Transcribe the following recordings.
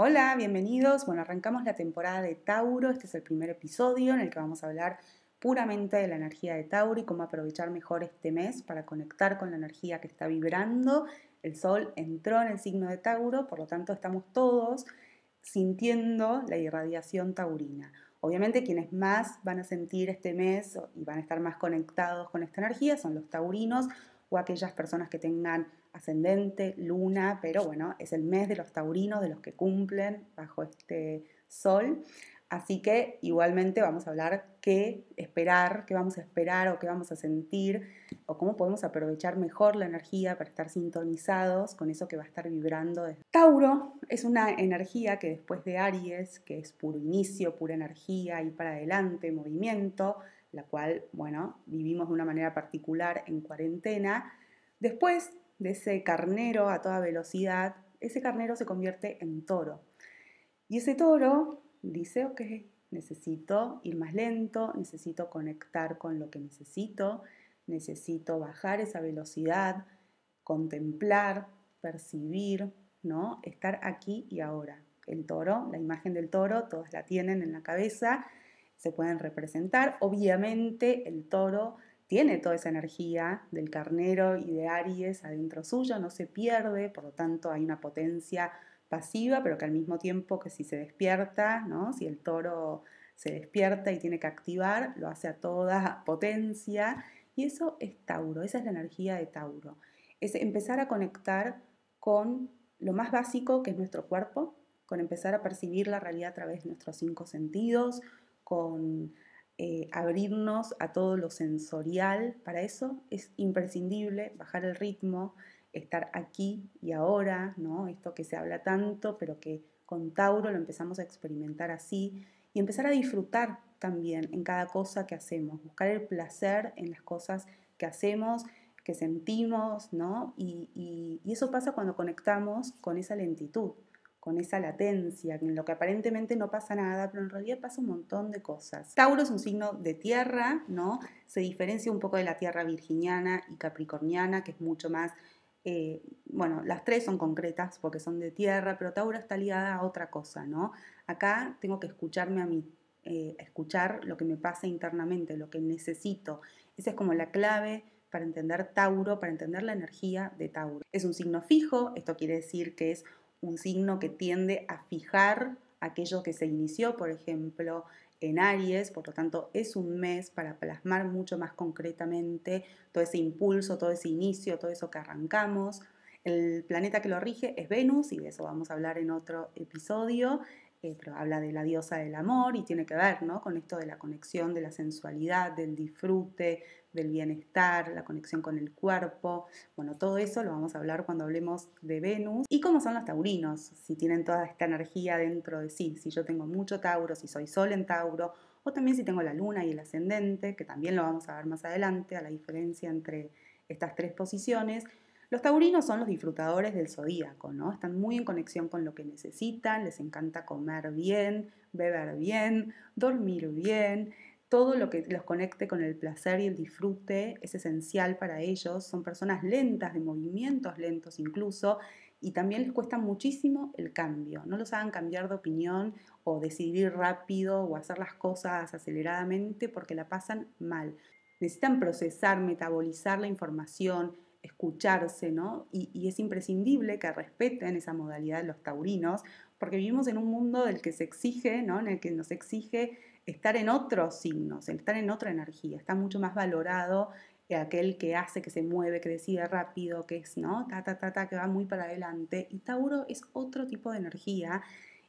Hola, bienvenidos. Bueno, arrancamos la temporada de Tauro. Este es el primer episodio en el que vamos a hablar puramente de la energía de Tauro y cómo aprovechar mejor este mes para conectar con la energía que está vibrando. El sol entró en el signo de Tauro, por lo tanto estamos todos sintiendo la irradiación taurina. Obviamente quienes más van a sentir este mes y van a estar más conectados con esta energía son los taurinos o aquellas personas que tengan ascendente, luna, pero bueno, es el mes de los taurinos, de los que cumplen bajo este sol. Así que igualmente vamos a hablar qué esperar, qué vamos a esperar o qué vamos a sentir o cómo podemos aprovechar mejor la energía para estar sintonizados con eso que va a estar vibrando. Tauro es una energía que después de Aries, que es puro inicio, pura energía, y para adelante, movimiento, la cual, bueno, vivimos de una manera particular en cuarentena, después de ese carnero a toda velocidad, ese carnero se convierte en toro. Y ese toro dice, ok, necesito ir más lento, necesito conectar con lo que necesito, necesito bajar esa velocidad, contemplar, percibir, ¿no? Estar aquí y ahora. El toro, la imagen del toro, todos la tienen en la cabeza, se pueden representar. Obviamente el toro tiene toda esa energía del carnero y de Aries adentro suyo, no se pierde, por lo tanto hay una potencia pasiva, pero que al mismo tiempo que si se despierta, ¿no? si el toro se despierta y tiene que activar, lo hace a toda potencia. Y eso es Tauro, esa es la energía de Tauro. Es empezar a conectar con lo más básico que es nuestro cuerpo, con empezar a percibir la realidad a través de nuestros cinco sentidos, con eh, abrirnos a todo lo sensorial. Para eso es imprescindible bajar el ritmo, estar aquí y ahora, ¿no? Esto que se habla tanto, pero que con Tauro lo empezamos a experimentar así y empezar a disfrutar también en cada cosa que hacemos, buscar el placer en las cosas que hacemos, que sentimos, ¿no? y eso pasa cuando conectamos con esa lentitud con esa latencia, en lo que aparentemente no pasa nada, pero en realidad pasa un montón de cosas. Tauro es un signo de tierra, ¿no? Se diferencia un poco de la tierra virginiana y capricorniana, que es mucho más, eh, bueno, las tres son concretas porque son de tierra, pero Tauro está ligada a otra cosa, ¿no? Acá tengo que escucharme a mí, eh, escuchar lo que me pasa internamente, lo que necesito. Esa es como la clave para entender Tauro, para entender la energía de Tauro. Es un signo fijo, esto quiere decir que es un signo que tiende a fijar aquello que se inició, por ejemplo, en Aries, por lo tanto es un mes para plasmar mucho más concretamente todo ese impulso, todo ese inicio, todo eso que arrancamos. El planeta que lo rige es Venus y de eso vamos a hablar en otro episodio. Eh, pero habla de la diosa del amor y tiene que ver ¿no? con esto de la conexión de la sensualidad, del disfrute, del bienestar, la conexión con el cuerpo. Bueno, todo eso lo vamos a hablar cuando hablemos de Venus y cómo son los taurinos, si tienen toda esta energía dentro de sí, si yo tengo mucho Tauro, si soy Sol en Tauro, o también si tengo la luna y el ascendente, que también lo vamos a ver más adelante, a la diferencia entre estas tres posiciones. Los taurinos son los disfrutadores del zodíaco, ¿no? Están muy en conexión con lo que necesitan, les encanta comer bien, beber bien, dormir bien, todo lo que los conecte con el placer y el disfrute es esencial para ellos. Son personas lentas, de movimientos lentos incluso, y también les cuesta muchísimo el cambio. No los hagan cambiar de opinión o decidir rápido o hacer las cosas aceleradamente porque la pasan mal. Necesitan procesar, metabolizar la información, escucharse, ¿no? Y, es imprescindible que respeten esa modalidad de los taurinos, porque vivimos en un mundo del que se exige, ¿no? En el que nos exige estar en otros signos, estar en otra energía. Está mucho más valorado aquel que hace, que se mueve, que decide rápido, que es, ¿no? Ta, ta, ta, ta, que va muy para adelante. Y Tauro es otro tipo de energía.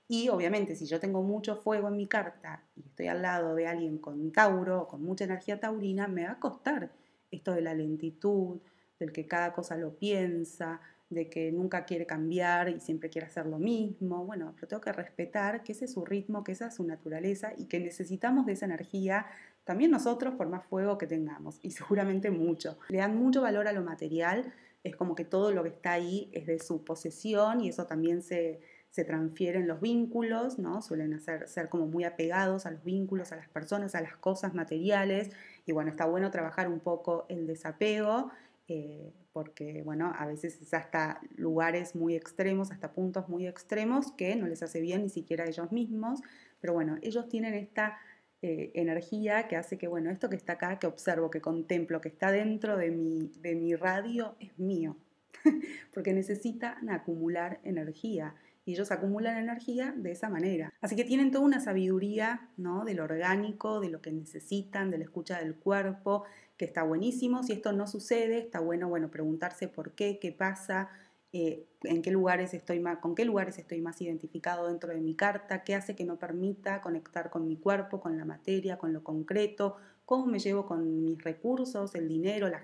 Y obviamente, si yo tengo mucho fuego en mi carta y estoy al lado de alguien con Tauro, con mucha energía taurina, me va a costar esto de la lentitud, del que cada cosa lo piensa, de que nunca quiere cambiar y siempre quiere hacer lo mismo. Bueno, pero tengo que respetar que ese es su ritmo, que esa es su naturaleza y que necesitamos de esa energía también nosotros por más fuego que tengamos y seguramente mucho. Le dan mucho valor a lo material, es como que todo lo que está ahí es de su posesión y eso también se, se transfiere en los vínculos, ¿no? Suelen hacer, ser como muy apegados a los vínculos, a las personas, a las cosas materiales y bueno, está bueno trabajar un poco el desapego eh, porque bueno, a veces es hasta lugares muy extremos, hasta puntos muy extremos que no les hace bien ni siquiera a ellos mismos, pero bueno, ellos tienen esta eh, energía que hace que, bueno, esto que está acá, que observo, que contemplo, que está dentro de mi, de mi radio, es mío, porque necesitan acumular energía y ellos acumulan energía de esa manera. Así que tienen toda una sabiduría ¿no? del orgánico, de lo que necesitan, de la escucha del cuerpo, que está buenísimo. Si esto no sucede, está bueno, bueno, preguntarse por qué, qué pasa, eh, en qué lugares estoy más, con qué lugares estoy más identificado dentro de mi carta, qué hace que no permita conectar con mi cuerpo, con la materia, con lo concreto, cómo me llevo con mis recursos, el dinero, la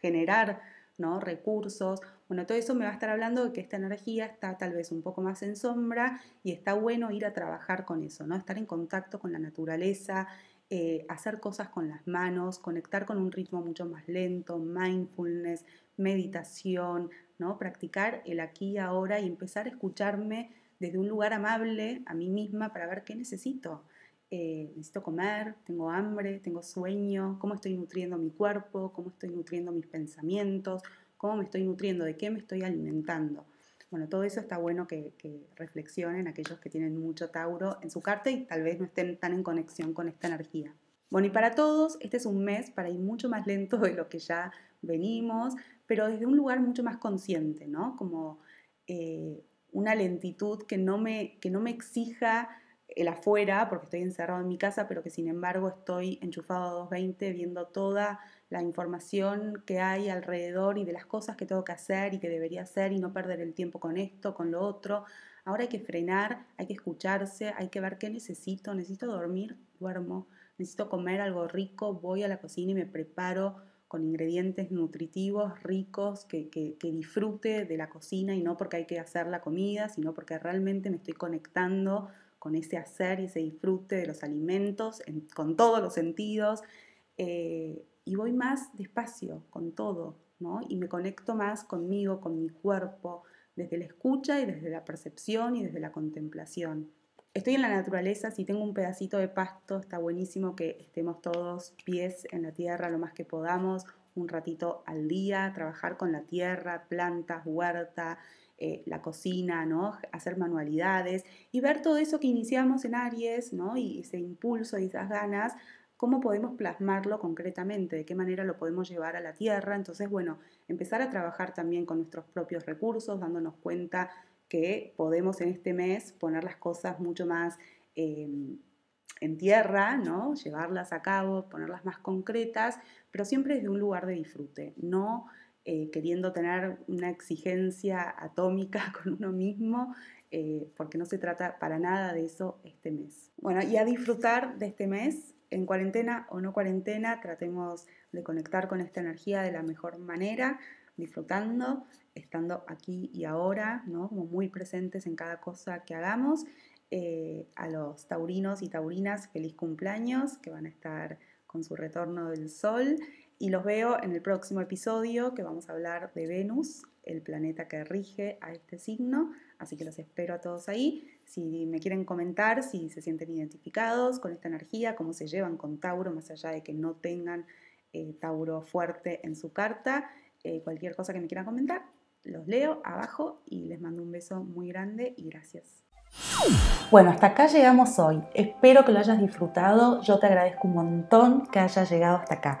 generar ¿no? recursos. Bueno, todo eso me va a estar hablando de que esta energía está tal vez un poco más en sombra y está bueno ir a trabajar con eso, ¿no? estar en contacto con la naturaleza, eh, hacer cosas con las manos, conectar con un ritmo mucho más lento, mindfulness, meditación, ¿no? practicar el aquí y ahora y empezar a escucharme desde un lugar amable a mí misma para ver qué necesito. Eh, necesito comer, tengo hambre, tengo sueño, cómo estoy nutriendo mi cuerpo, cómo estoy nutriendo mis pensamientos, cómo me estoy nutriendo, de qué me estoy alimentando. Bueno, todo eso está bueno que, reflexionen aquellos que tienen mucho Tauro en su carta y tal vez no estén tan en conexión con esta energía. Bueno, y para todos, este es un mes para ir mucho más lento de lo que ya venimos, pero desde un lugar mucho más consciente, ¿no? Como eh, una lentitud que no me, que no me exija el afuera, porque estoy encerrado en mi casa, pero que sin embargo estoy enchufado a 220 viendo toda la información que hay alrededor y de las cosas que tengo que hacer y que debería hacer y no perder el tiempo con esto, con lo otro. Ahora hay que frenar, hay que escucharse, hay que ver qué necesito. Necesito dormir, duermo. Necesito comer algo rico, voy a la cocina y me preparo con ingredientes nutritivos, ricos, que, que, disfrute de la cocina y no porque hay que hacer la comida, sino porque realmente me estoy conectando con ese hacer y ese disfrute de los alimentos, con todos los sentidos, eh, y voy más despacio con todo, ¿no? Y me conecto más conmigo, con mi cuerpo, desde la escucha y desde la percepción y desde la contemplación. Estoy en la naturaleza, si tengo un pedacito de pasto, está buenísimo que estemos todos pies en la tierra lo más que podamos, un ratito al día, trabajar con la tierra, plantas, huerta, eh, la cocina, ¿no? hacer manualidades y ver todo eso que iniciamos en Aries ¿no? y ese impulso y esas ganas, cómo podemos plasmarlo concretamente, de qué manera lo podemos llevar a la tierra. Entonces, bueno, empezar a trabajar también con nuestros propios recursos, dándonos cuenta que podemos en este mes poner las cosas mucho más em, en tierra, ¿no? llevarlas a cabo, ponerlas más concretas, pero siempre desde un lugar de disfrute, no eh, queriendo tener una exigencia atómica con uno mismo, eh, porque no se trata para nada de eso este mes. Bueno, y a disfrutar de este mes, en cuarentena o no cuarentena, tratemos de conectar con esta energía de la mejor manera, disfrutando, estando aquí y ahora, ¿no? muy presentes en cada cosa que hagamos. Eh, a los taurinos y taurinas, feliz cumpleaños, que van a estar con su retorno del sol y los veo en el próximo episodio que vamos a hablar de Venus, el planeta que rige a este signo. Así que los espero a todos ahí. Si me quieren comentar si se sienten identificados con esta energía, cómo se llevan con Tauro, más allá de que no tengan eh, Tauro fuerte en su carta, eh, cualquier cosa que me quieran comentar, los leo abajo y les mando un beso muy grande y gracias. Bueno, hasta acá llegamos hoy. Espero que lo hayas disfrutado. Yo te agradezco un montón que hayas llegado hasta acá.